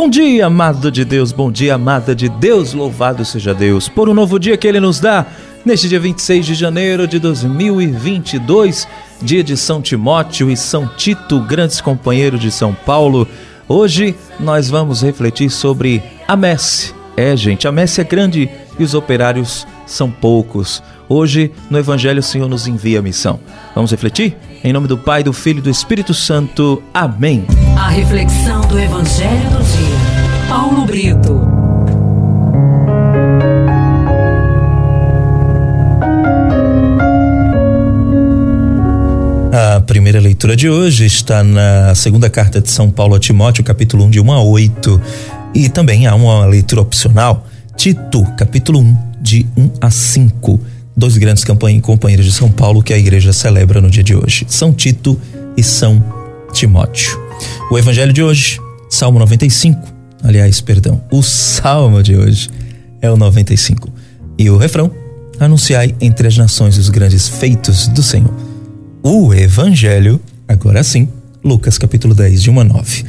Bom dia, amado de Deus, bom dia, amada de Deus, louvado seja Deus por um novo dia que Ele nos dá, neste dia 26 de janeiro de 2022, dia de São Timóteo e São Tito, grandes companheiros de São Paulo. Hoje nós vamos refletir sobre a messe. É, gente, a messe é grande e os operários são poucos. Hoje, no Evangelho, o Senhor nos envia a missão. Vamos refletir? Em nome do Pai, do Filho e do Espírito Santo. Amém. A reflexão do Evangelho do Dia. Paulo Brito. A primeira leitura de hoje está na segunda carta de São Paulo a Timóteo, capítulo 1, de 1 a 8. E também há uma leitura opcional, Tito, capítulo 1, de 1 a 5 dois grandes companheiros de São Paulo que a igreja celebra no dia de hoje: São Tito e São Timóteo. O evangelho de hoje, Salmo 95. Aliás, perdão, o salmo de hoje é o 95. E o refrão: Anunciai entre as nações os grandes feitos do Senhor. O evangelho, agora sim, Lucas capítulo 10, de 1 a 9.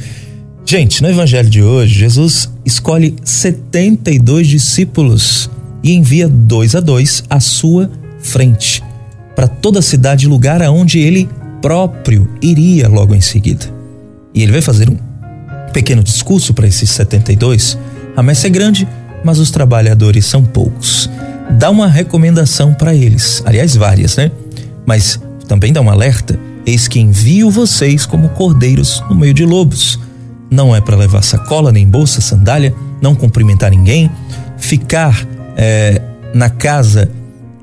Gente, no evangelho de hoje, Jesus escolhe 72 discípulos e envia dois a dois à sua frente, para toda a cidade, lugar aonde ele próprio iria logo em seguida. E ele vai fazer um pequeno discurso para esses 72. A messe é grande, mas os trabalhadores são poucos. Dá uma recomendação para eles, aliás, várias, né? Mas também dá um alerta: eis que envio vocês como cordeiros no meio de lobos. Não é para levar sacola, nem bolsa, sandália, não cumprimentar ninguém, ficar é, na casa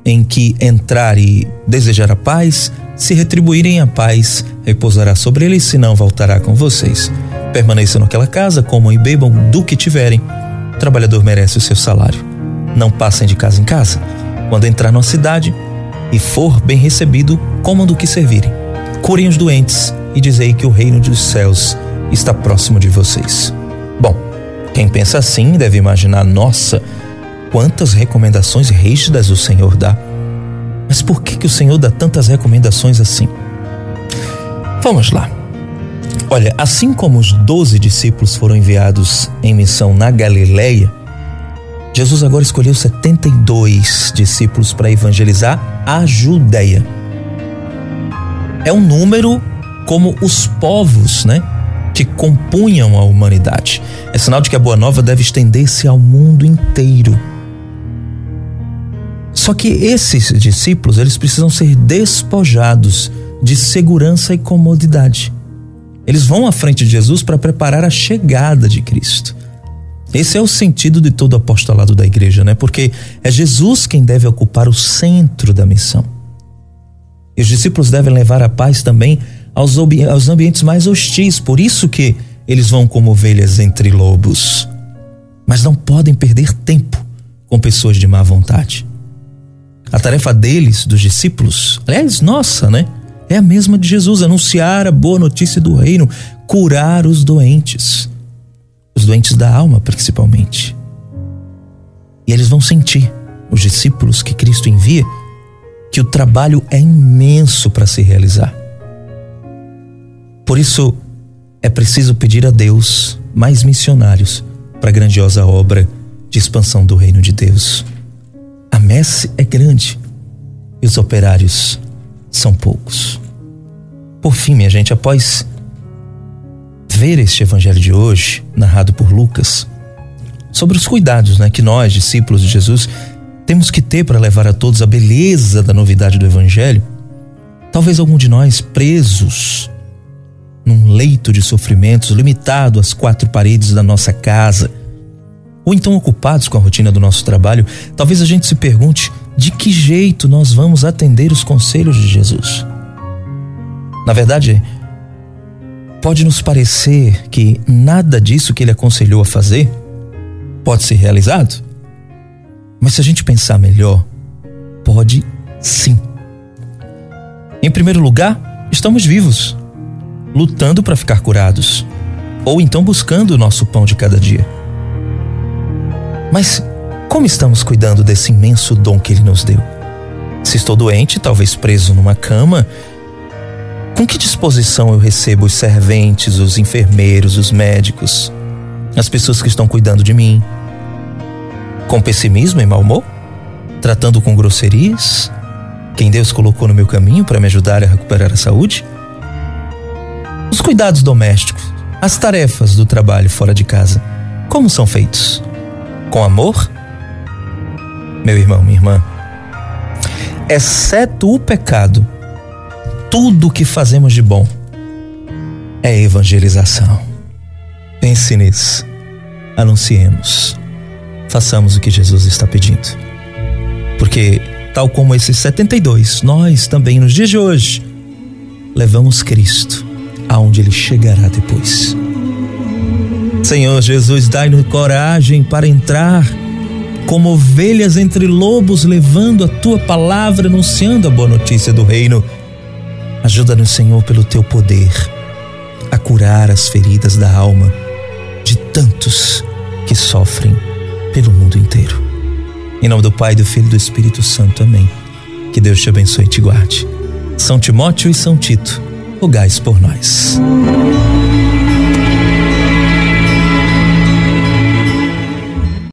em que entrar e desejar a paz, se retribuírem a paz, repousará sobre eles, senão voltará com vocês. Permaneçam naquela casa, comam e bebam do que tiverem. O trabalhador merece o seu salário. Não passem de casa em casa. Quando entrar numa cidade e for bem recebido, comam do que servirem. Curem os doentes e dizei que o reino dos céus está próximo de vocês. Bom, quem pensa assim deve imaginar, nossa, Quantas recomendações rígidas o Senhor dá. Mas por que, que o Senhor dá tantas recomendações assim? Vamos lá. Olha, assim como os doze discípulos foram enviados em missão na Galileia, Jesus agora escolheu 72 discípulos para evangelizar a Judéia. É um número como os povos, né? Que compunham a humanidade. É sinal de que a Boa Nova deve estender-se ao mundo inteiro. Só que esses discípulos, eles precisam ser despojados de segurança e comodidade. Eles vão à frente de Jesus para preparar a chegada de Cristo. Esse é o sentido de todo apostolado da igreja, né? Porque é Jesus quem deve ocupar o centro da missão. E os discípulos devem levar a paz também aos, aos ambientes mais hostis, por isso que eles vão como ovelhas entre lobos. Mas não podem perder tempo com pessoas de má vontade. A tarefa deles, dos discípulos, aliás, nossa, né? É a mesma de Jesus, anunciar a boa notícia do reino, curar os doentes, os doentes da alma principalmente. E eles vão sentir, os discípulos que Cristo envia, que o trabalho é imenso para se realizar. Por isso, é preciso pedir a Deus mais missionários para a grandiosa obra de expansão do reino de Deus. A messe é grande e os operários são poucos. Por fim, minha gente, após ver este evangelho de hoje, narrado por Lucas, sobre os cuidados né, que nós, discípulos de Jesus, temos que ter para levar a todos a beleza da novidade do evangelho, talvez algum de nós presos num leito de sofrimentos, limitado às quatro paredes da nossa casa, ou então ocupados com a rotina do nosso trabalho, talvez a gente se pergunte de que jeito nós vamos atender os conselhos de Jesus. Na verdade, pode nos parecer que nada disso que ele aconselhou a fazer pode ser realizado, mas se a gente pensar melhor, pode sim. Em primeiro lugar, estamos vivos, lutando para ficar curados, ou então buscando o nosso pão de cada dia. Mas como estamos cuidando desse imenso dom que Ele nos deu? Se estou doente, talvez preso numa cama, com que disposição eu recebo os serventes, os enfermeiros, os médicos? as pessoas que estão cuidando de mim, com pessimismo e mau humor, tratando com grosserias, quem Deus colocou no meu caminho para me ajudar a recuperar a saúde? Os cuidados domésticos, as tarefas do trabalho fora de casa, como são feitos? Com amor? Meu irmão, minha irmã, exceto o pecado, tudo o que fazemos de bom é evangelização. Pense nisso. Anunciemos. Façamos o que Jesus está pedindo. Porque, tal como esses 72, nós também nos dias de hoje levamos Cristo aonde ele chegará depois. Senhor Jesus, dai-nos coragem para entrar como ovelhas entre lobos, levando a tua palavra, anunciando a boa notícia do reino. Ajuda-nos, Senhor, pelo teu poder, a curar as feridas da alma de tantos que sofrem pelo mundo inteiro. Em nome do Pai, do Filho e do Espírito Santo. Amém. Que Deus te abençoe e te guarde. São Timóteo e São Tito, rogais por nós.